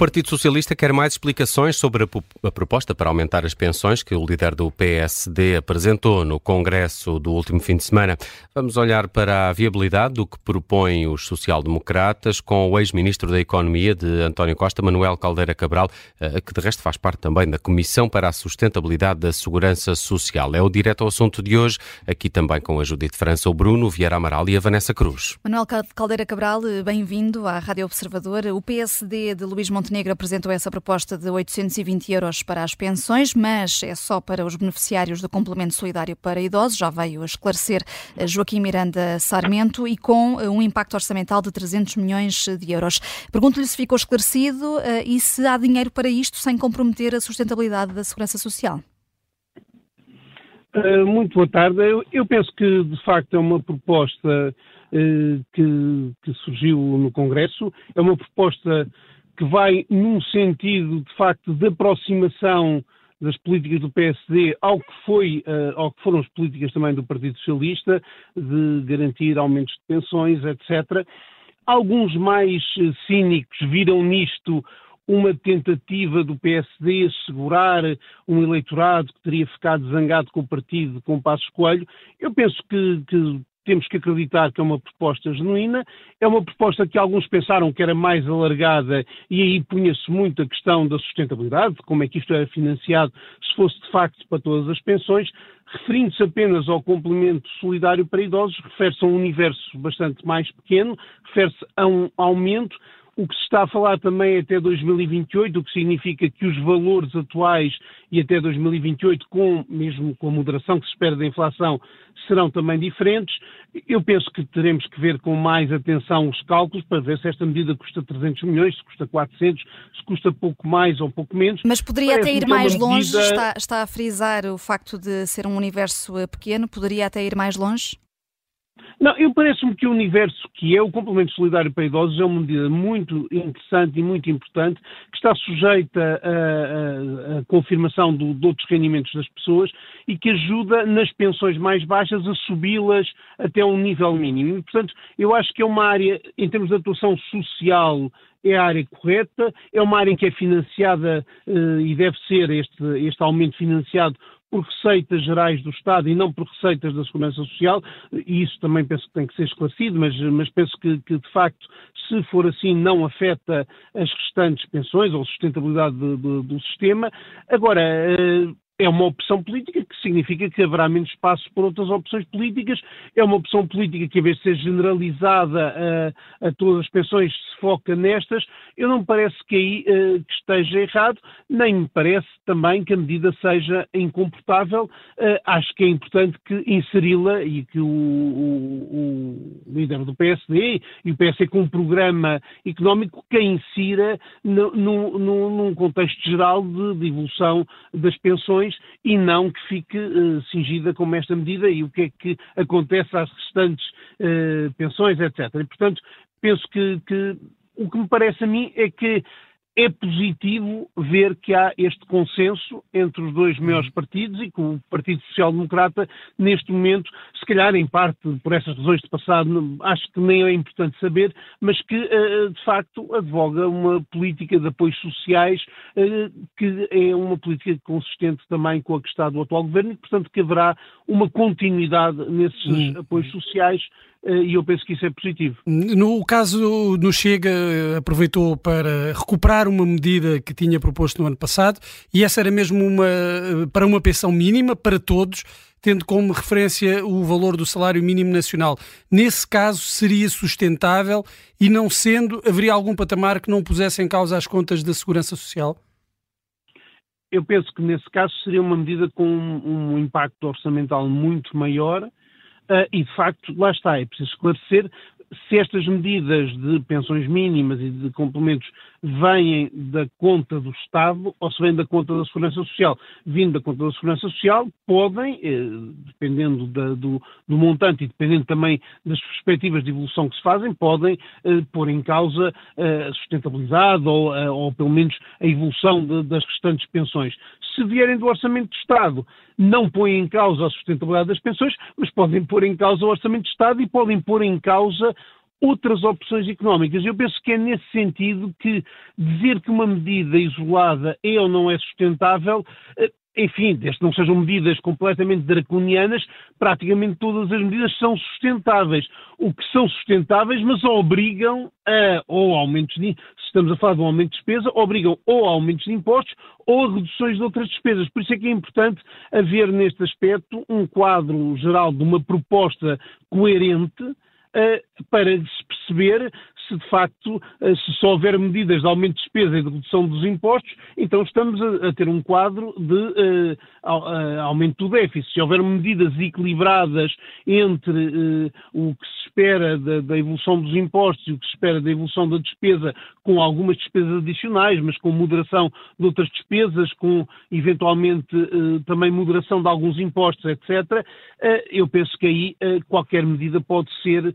Partido Socialista quer mais explicações sobre a, a, proposta para aumentar as pensões que o líder do PSD apresentou no Congresso do último fim de semana. Vamos olhar para a viabilidade do que propõem os social-democratas com o ex-ministro da Economia de António Costa, Manuel Caldeira Cabral, eh, que de resto faz parte também da Comissão para a Sustentabilidade da Segurança Social. É o direto ao assunto de hoje, aqui também com a Judite França, o Bruno Vieira Amaral e a Vanessa Cruz. Manuel Caldeira Cabral, bem-vindo à Rádio Observador. O PSD de Luís Montenegro apresentou essa proposta de 820 euros para as pensões, mas é só para os beneficiários do complemento solidário para idosos, já veio esclarecer eh, Joaquim Miranda Sarmento, e com eh, um impacto orçamental de 300 milhões de euros. Pergunto-lhe se ficou esclarecido eh, e se há dinheiro para isto sem comprometer a sustentabilidade da segurança social. muito boa tarde. Eu, eu, penso que, de facto, é uma proposta que, que, surgiu no Congresso. É uma proposta que vai num sentido, de facto, de aproximação das políticas do PSD ao que, foi, uh, ao que foram as políticas também do Partido Socialista, de garantir aumentos de pensões, etc. Alguns mais uh, cínicos viram nisto uma tentativa do PSD assegurar um eleitorado que teria ficado zangado com o partido, com o Passos Coelho. Eu penso que, que temos que acreditar que é uma proposta genuína, é uma proposta que alguns pensaram que era mais alargada e aí punha-se muito a questão da sustentabilidade, como é que isto era financiado se fosse de facto para todas as pensões. Referindo-se apenas ao complemento solidário para idosos, refere-se a um universo bastante mais pequeno, refere-se a um aumento o que se está a falar também é até 2028, o que significa que os valores atuais e até 2028, com, mesmo com a moderação que se espera da inflação, serão também diferentes. Eu penso que teremos que ver com mais atenção os cálculos para ver se esta medida custa 300 milhões, se custa 400, se custa pouco mais ou pouco menos. Mas poderia Parece até ir mais longe, medida... está, está a frisar o facto de ser um universo pequeno, poderia até ir mais longe? Não, eu parece-me que o universo que é o complemento solidário para idosos é uma medida muito interessante e muito importante, que está sujeita à, confirmação do, de outros rendimentos das pessoas e que ajuda nas pensões mais baixas a subi-las até um nível mínimo. E, portanto, eu acho que é uma área, em termos de atuação social, é a área correta, é uma área em que é financiada eh, e deve ser este, este aumento financiado por receitas gerais do Estado e não por receitas da Segurança Social, e isso também penso que tem que ser esclarecido, mas, mas penso que, que, de facto, se for assim, não afeta as restantes pensões ou sustentabilidade do, do, do sistema. Agora, eh, é uma opção política que significa que haverá menos espaço para outras opções políticas. É uma opção política que, em vez de ser generalizada a, a todas as pensões, se foca nestas. Eu não me parece que aí uh, que esteja errado, nem me parece também que a medida seja incomportável. Uh, acho que é importante que inseri-la e que o, o, o, líder do PSD e o PSD com um programa económico que a insira no, no, no, num contexto geral de, de evolução das pensões e não que fique uh, cingida como esta medida e o que é que acontece às restantes uh, pensões, etc. E, portanto, penso que, que o que me parece a mim é que é positivo ver que há este consenso entre os dois maiores uhum. partidos e que o Partido Social Democrata, neste momento, se calhar em parte por essas razões de passado, acho que nem é importante saber, mas que eh, de facto advoga uma política de apoios sociais eh, que é uma política consistente também com a que está do atual governo e, portanto, que haverá uma continuidade nesses hum. apoios sociais eh, e eu penso que isso é positivo. No caso no Chega, aproveitou para recuperar uma medida que tinha proposto no ano passado e essa era mesmo uma, para uma pensão mínima para todos, tendo como referência o valor do salário mínimo nacional. Nesse caso, seria sustentável e não sendo, haveria algum patamar que não pusesse em causa as contas da Segurança Social? Eu penso que nesse caso seria uma medida com um, impacto orçamental muito maior e, de facto, lá está, é preciso esclarecer se estas medidas de pensões mínimas e de complementos vêm da conta do Estado ou se vêm da conta da Segurança Social. Vindo da conta da Segurança Social, podem, eh, dependendo da, do, do, montante e dependendo também das perspectivas de evolução que se fazem, podem eh, pôr em causa eh, a sustentabilidade ou, eh, ou, pelo menos a evolução de, das restantes pensões. Se vierem do Orçamento de Estado, não põem em causa a sustentabilidade das pensões, mas podem pôr em causa o Orçamento de Estado e podem pôr em causa outras opções económicas. Eu penso que é nesse sentido que dizer que uma medida isolada é ou não é sustentável eh, enfim, desde que não sejam medidas completamente draconianas, praticamente todas as medidas são sustentáveis. O que são sustentáveis, mas obrigam a, ou aumentos de, se estamos a falar de um aumento de despesa, obrigam ou a aumentos de impostos ou a reduções de outras despesas. Por isso é que é importante haver neste aspecto um quadro geral de uma proposta coerente para se perceber se de facto, eh, se só houver medidas de aumento de despesa e de redução dos impostos, então estamos a, ter um quadro de uh, aumento do déficit. Se houver medidas equilibradas entre o que se espera da, evolução dos impostos e o que se espera da evolução da despesa, com algumas despesas adicionais, mas com moderação de outras despesas, com eventualmente também moderação de alguns impostos, etc., eu penso que aí qualquer medida pode ser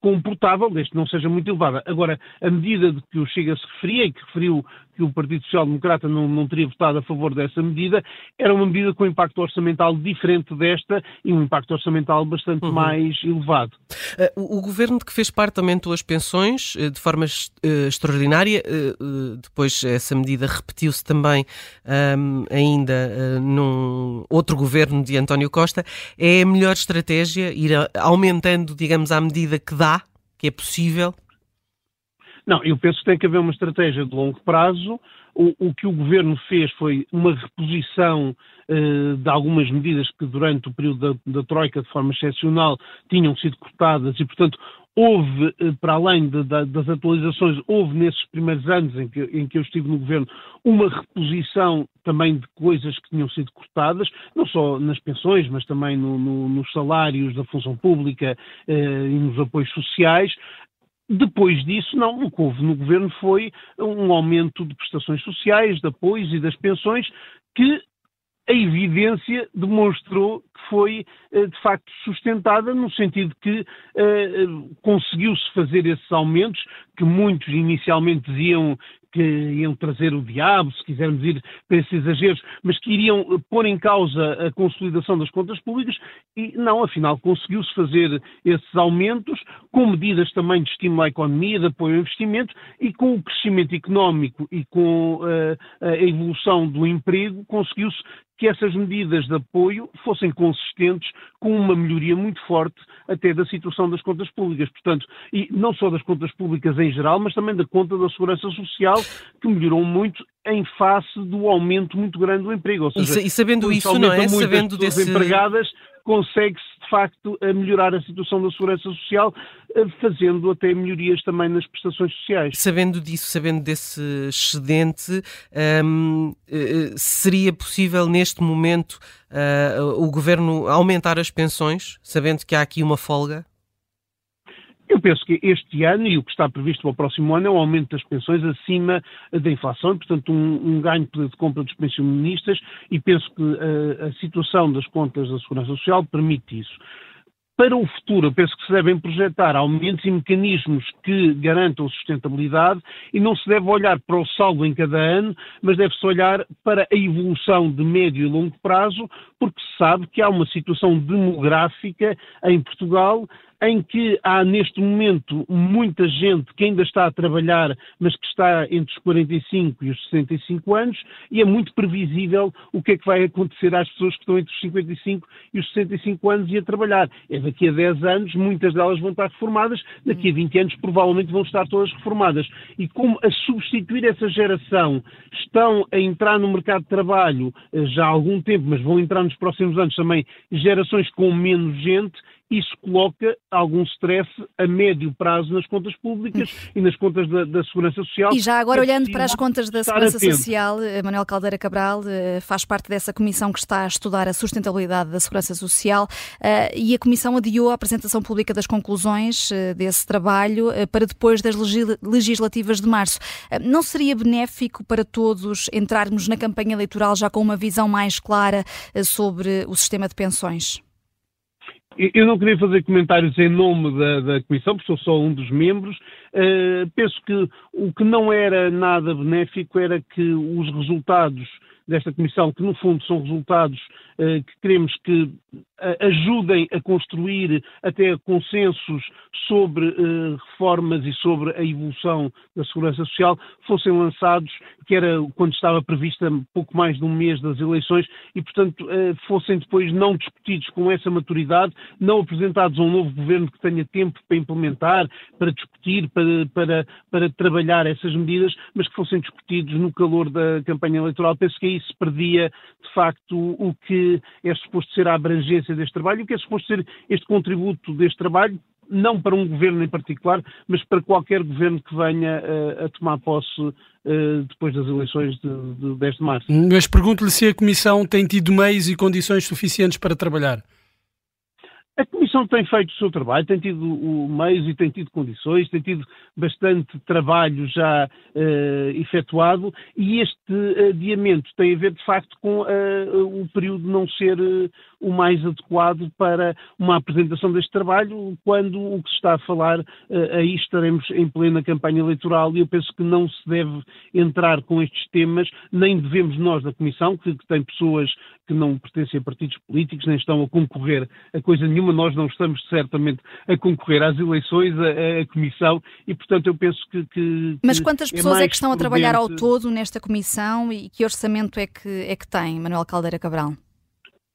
comportável, desde que não seja muito elevada. Agora, a medida de que o Chega se referia e que referiu que o Partido Social Democrata não, não teria votado a favor dessa medida, era uma medida com impacto orçamental diferente desta e um impacto orçamental bastante uhum. mais elevado. Uh, o, governo de que fez parte aumentou as pensões uh, de forma uh, extraordinária. depois essa medida repetiu-se também um, ainda num outro governo de António Costa. É a melhor estratégia ir aumentando, digamos, à medida que dá, que é possível? Não, eu penso que tem que haver uma estratégia de longo prazo. O, o que o governo fez foi uma reposição uh, de algumas medidas que durante o período da, da, Troika, de forma excepcional, tinham sido cortadas e, portanto, houve, uh, para além de, de, das atualizações, houve nesses primeiros anos em que, em que eu estive no governo, uma reposição também de coisas que tinham sido cortadas, não só nas pensões, mas também no, no, nos salários da função pública uh, e nos apoios sociais. Depois disso, não, o que houve no governo foi um aumento de prestações sociais, de apoios e das pensões, que a evidência demonstrou que foi, eh, de facto, sustentada, no sentido que eh, conseguiu-se fazer esses aumentos, que muitos inicialmente diziam que iam trazer o diabo, se quisermos ir para esses exageros, mas que iriam eh, pôr em causa a consolidação das contas públicas e não, afinal, conseguiu-se fazer esses aumentos com medidas também de estímulo à economia, de apoio ao investimento e com o crescimento económico e com uh, a evolução do emprego, conseguiu-se que essas medidas de apoio fossem consistentes com uma melhoria muito forte até da situação das contas públicas. Portanto, e não só das contas públicas em geral, mas também da conta da segurança social, que melhorou muito em face do aumento muito grande do emprego. Ou seja, e, sabendo isso, não é? Sabendo desse... empregadas, consegue-se de facto a melhorar a situação da segurança social, eh, fazendo até melhorias também nas prestações sociais. Sabendo disso, sabendo desse excedente, um, eh, seria possível neste momento uh, o governo aumentar as pensões, sabendo que há aqui uma folga? Eu penso que este ano e o que está previsto para o próximo ano é um aumento das pensões acima da inflação, portanto, um, um ganho de compra dos pensionistas, e penso que a, a situação das contas da Segurança Social permite isso. Para o futuro, eu penso que se devem projetar aumentos e mecanismos que garantam sustentabilidade e não se deve olhar para o saldo em cada ano, mas deve-se olhar para a evolução de médio e longo prazo, porque se sabe que há uma situação demográfica em Portugal em que há neste momento muita gente que ainda está a trabalhar, mas que está entre os 45 e os 65 anos, e é muito previsível o que é que vai acontecer às pessoas que estão entre os 55 e os 65 anos e a trabalhar. É daqui a 10 anos, muitas delas vão estar reformadas, daqui a 20 anos provavelmente vão estar todas reformadas. E como a substituir essa geração estão a entrar no mercado de trabalho eh, já há algum tempo, mas vão entrar nos próximos anos também gerações com menos gente, isso coloca algum stress a médio prazo nas contas públicas e nas contas da, da Segurança Social. E já agora, é olhando para as contas da Segurança atento. Social, eh, Manuel Caldeira Cabral eh, faz parte dessa comissão que está a estudar a sustentabilidade da Segurança Social eh, e a comissão adiou a apresentação pública das conclusões desse trabalho para depois das legislativas de março. Não seria benéfico para todos entrarmos na campanha eleitoral já com uma visão mais clara sobre o sistema de pensões? Eu não queria fazer comentários em nome da, da, Comissão, porque sou só um dos membros, Uh, penso que o que não era nada benéfico era que os resultados desta Comissão, que no fundo são resultados que queremos que ajudem a construir até consensos sobre uh, reformas e sobre a evolução da segurança social, fossem lançados, que era quando estava prevista pouco mais de um mês das eleições, e portanto fossem depois não discutidos com essa maturidade, não apresentados a um novo governo que tenha tempo para implementar, para discutir, para, para, para trabalhar essas medidas, mas que fossem discutidos no calor da campanha eleitoral. Penso que aí se perdia, de facto, o que é suposto ser a abrangência deste trabalho o que é suposto ser este contributo deste trabalho, não para um governo em particular, mas para qualquer governo que venha uh, a tomar posse uh, depois das eleições de, de 10 de março. Mas pergunto-lhe se a Comissão tem tido meios e condições suficientes para trabalhar. A Comissão tem feito o seu trabalho, tem tido meios e tem tido condições, tem tido bastante trabalho já uh, efetuado e este adiamento tem a ver, de facto, com uh, o período não ser uh, o mais adequado para uma apresentação deste trabalho, quando o que se está a falar, aí estaremos em plena campanha eleitoral e eu penso que não se deve entrar com estes temas, nem devemos nós da Comissão, que, que tem pessoas que não pertencem a partidos políticos, nem estão a concorrer a coisa nenhuma nós não estamos certamente a concorrer às eleições, a Comissão, e portanto eu penso que. que Mas quantas é pessoas é, é que estão prudente... a trabalhar ao todo nesta Comissão e que orçamento é que, é que tem, Manuel Caldeira Cabral?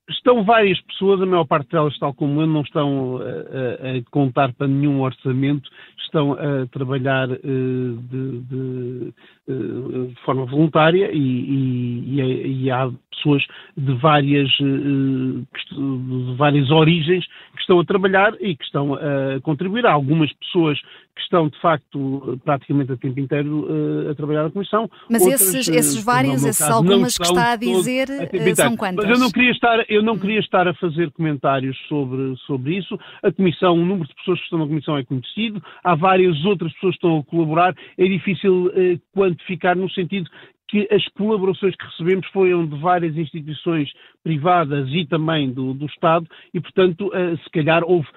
Estão várias pessoas, a maior parte delas, tal como eu, não estão a, a, a contar para nenhum orçamento, estão a trabalhar uh, de, de, de, forma voluntária e, e, e, há pessoas de várias, uh, de várias origens que estão a trabalhar e que estão a contribuir. Há algumas pessoas que estão, de facto, praticamente a tempo inteiro a trabalhar na Comissão. Mas outras, esses, esses vários, esses algumas que está a dizer, a são quantas? Mas eu não queria estar, eu não queria estar a fazer comentários sobre, sobre isso. A Comissão, o número de pessoas que estão na Comissão é conhecido. Há várias outras pessoas que estão a colaborar. É difícil eh, quantificar no sentido que as colaborações que recebemos foram de várias instituições privadas e também do, do Estado e, portanto, eh, se calhar houve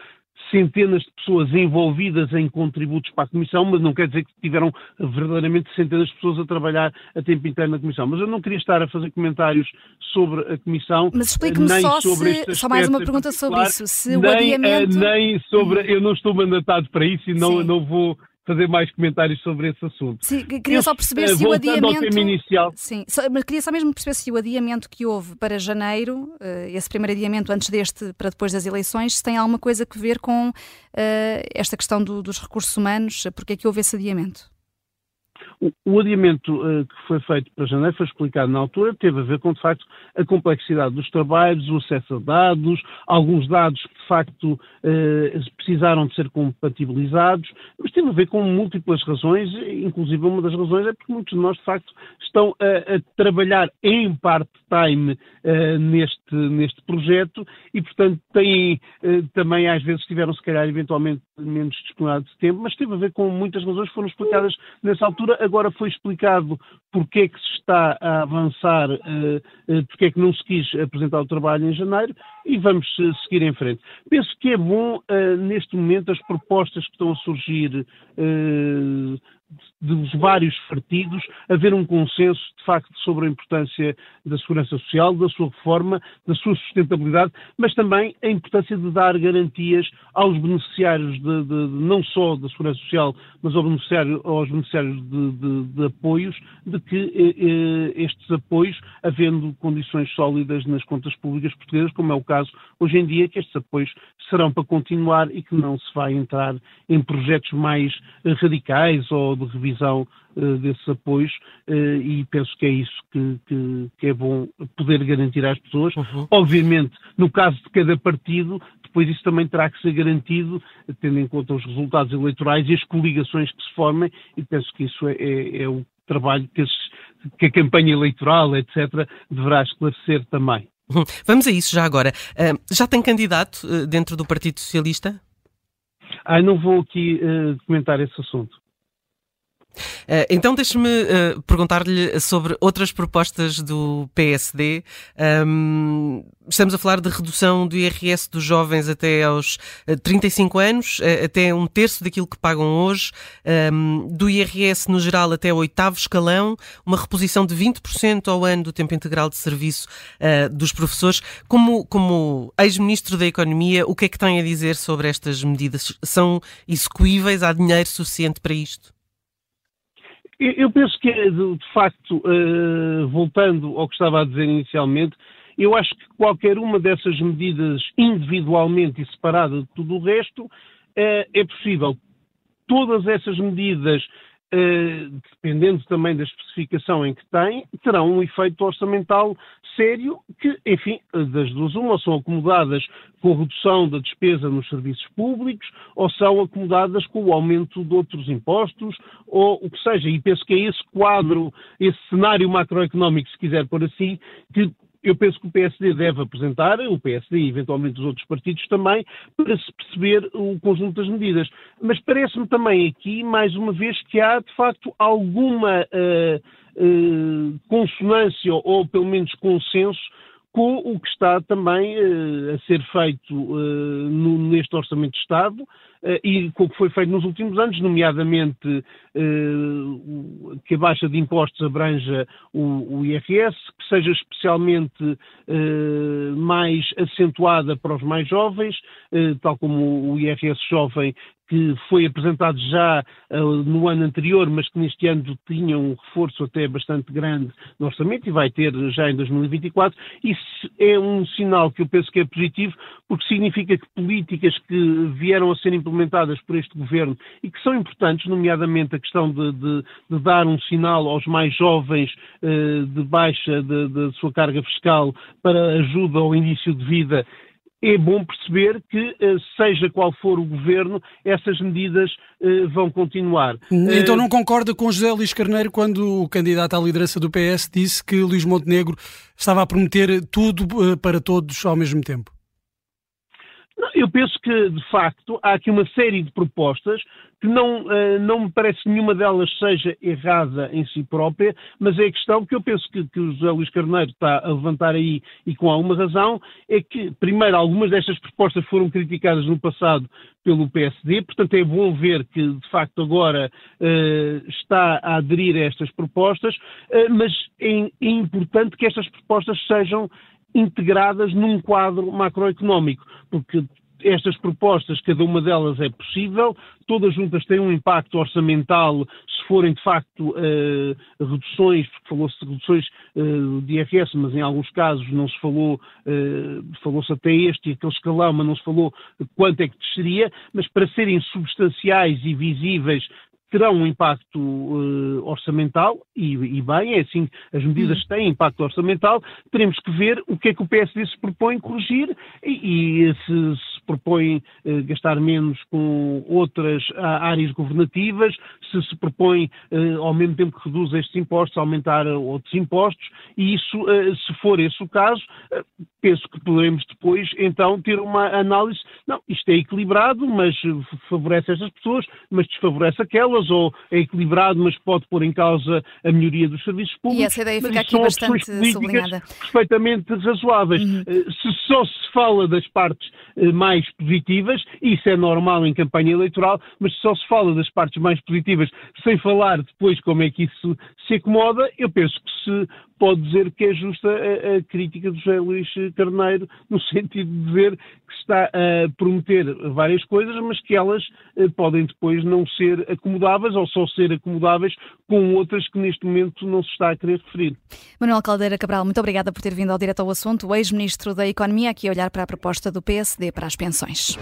centenas de pessoas envolvidas em contributos para a Comissão, mas não quer dizer que tiveram verdadeiramente centenas de pessoas a trabalhar a tempo inteiro na Comissão. Mas eu não queria estar a fazer comentários sobre a Comissão. Mas explique-me só, se, só mais uma pergunta sobre isso. Se nem, o adiamento... nem sobre. Eu não estou mandatado para isso e não, não vou fazer mais comentários sobre esse assunto. Sim, queria só perceber eh, se o adiamento. inicial. Sim, só, mas queria só mesmo perceber se o adiamento que houve para janeiro, uh, esse primeiro adiamento antes deste para depois das eleições, se tem alguma coisa a ver com uh, esta questão do, dos recursos humanos, porque é que houve esse adiamento? O, adiamento uh, que foi feito para janeiro foi explicado na altura, teve a ver com, de facto, a complexidade dos trabalhos, o acesso a dados, alguns dados que, de facto, uh, precisaram de ser compatibilizados, mas teve a ver com múltiplas razões, inclusive uma das razões é porque muitos de nós, de facto, estão a, a trabalhar em part-time uh, neste, neste projeto e, portanto, têm também, às vezes, tiveram, se calhar, eventualmente menos disponibilidade de tempo, mas teve a ver com muitas razões que foram explicadas nessa altura agora foi explicado porque é que se está a avançar, uh, uh, porque é que não se quis apresentar o trabalho em janeiro e vamos uh, seguir em frente. Penso que é bom, neste momento, as propostas que estão a surgir dos vários partidos haver um consenso, de facto, sobre a importância da segurança social, da sua reforma, da sua sustentabilidade, mas também a importância de dar garantias aos beneficiários, de, de, não só da segurança social, mas aos beneficiários, aos beneficiários de, de apoios, de que eh, eh, estes apoios, havendo condições sólidas nas contas públicas portuguesas, como é o caso hoje em dia, que estes apoios serão para continuar e que não se vai entrar em projetos mais radicais ou de revisão uh, desses apoios uh, e penso que é isso que, que, que, é bom poder garantir às pessoas. Uhum. Obviamente, no caso de cada partido, depois isso também terá que ser garantido, tendo em conta os resultados eleitorais e as coligações que se formem, e penso que isso é, é, é o trabalho que, esses, que a campanha eleitoral, etc., deverá esclarecer também. Uhum. Vamos a isso já agora. Uh, já tem candidato dentro do Partido Socialista? Ah, não vou aqui uh, comentar esse assunto. Uh, então deixe-me uh, perguntar-lhe sobre outras propostas do PSD. Um, estamos a falar de redução do IRS dos jovens até aos 35 anos, até um terço daquilo que pagam hoje, um, do IRS no geral até o oitavo escalão, uma reposição de 20% ao ano do tempo integral de serviço uh, dos professores. Como, como ex-ministro da Economia, o que é que tem a dizer sobre estas medidas? São execuíveis? Há dinheiro suficiente para isto? Eu penso que, de facto, uh, voltando ao que estava a dizer inicialmente, eu acho que qualquer uma dessas medidas individualmente e separada de tudo o resto uh, é possível. Todas essas medidas Uh, dependendo também da especificação em que tem, terão um efeito orçamental sério que, enfim, das duas uma, são acomodadas com a redução da despesa nos serviços públicos ou são acomodadas com o aumento de outros impostos ou o que seja. E penso que é esse quadro, esse cenário macroeconómico, se quiser por assim, que eu penso que o PSD deve apresentar, o PSD e eventualmente os outros partidos também, para se perceber o conjunto das medidas. Mas parece-me também aqui, mais uma vez, que há de facto alguma uh, uh, consonância ou pelo menos consenso com o que está também uh, a ser feito no, neste Orçamento de Estado e com o que foi feito nos últimos anos, nomeadamente que a baixa de impostos abranja o, o IRS, que seja especialmente mais acentuada para os mais jovens, tal como o IRS jovem que foi apresentado já uh, no ano anterior, mas que neste ano tinha um reforço até bastante grande no orçamento e vai ter já em 2024. Isso é um sinal que eu penso que é positivo, porque significa que políticas que vieram a ser implementadas por este governo e que são importantes, nomeadamente a questão de, de, de dar um sinal aos mais jovens uh, de baixa da sua carga fiscal para ajuda ao início de vida, é bom perceber que, uh, seja qual for o governo, essas medidas uh, vão continuar. Então não concorda com José Luís Carneiro quando o candidato à liderança do PS disse que Luís Montenegro estava a prometer tudo para todos ao mesmo tempo? Eu penso que, de facto, há aqui uma série de propostas que não, uh, não me parece que nenhuma delas seja errada em si própria, mas é a questão que eu penso que, que o José Luís Carneiro está a levantar aí e com alguma razão, é que, primeiro, algumas destas propostas foram criticadas no passado pelo PSD, portanto é bom ver que, de facto, agora uh, está a aderir a estas propostas, uh, mas é, é importante que estas propostas sejam integradas num quadro macroeconómico, porque estas propostas, cada uma delas é possível, todas juntas têm um impacto orçamental, se forem de facto uh, reduções, porque falou-se de reduções uh, de IRS, mas em alguns casos não se falou, uh, falou-se até este e aquele escalão, mas não se falou quanto é que desceria, mas para serem substanciais e visíveis terão um impacto uh, orçamental, e, e, bem, é assim, as medidas hum. têm impacto orçamental, teremos que ver o que é que o PSD se propõe corrigir e, e se propõe uh, gastar menos com outras áreas governativas, se se propõe, uh, ao mesmo tempo que reduz estes impostos, aumentar outros impostos, e isso, se for esse o caso, penso que podemos depois, então, ter uma análise, não, isto é equilibrado, mas favorece estas pessoas, mas desfavorece aquelas, ou é equilibrado, mas pode pôr em causa a melhoria dos serviços públicos. E essa ideia fica aqui bastante sublinhada. perfeitamente razoáveis. Uhum. Eh, se só se fala das partes eh, mais positivas, isso é normal em campanha eleitoral, mas só se fala das partes mais positivas sem falar depois como é que isso se acomoda, eu penso que se pode dizer que é justa a, a crítica do José Luís Carneiro, no sentido de dizer que está a prometer várias coisas, mas que elas eh, podem depois não ser acomodáveis ou só ser acomodáveis com outras que neste momento não se está a querer referir. Manuel Caldeira Cabral, muito obrigada por ter vindo ao direto ao assunto. Ex-ministro da Economia aqui a olhar para a proposta do PSD para as pensões.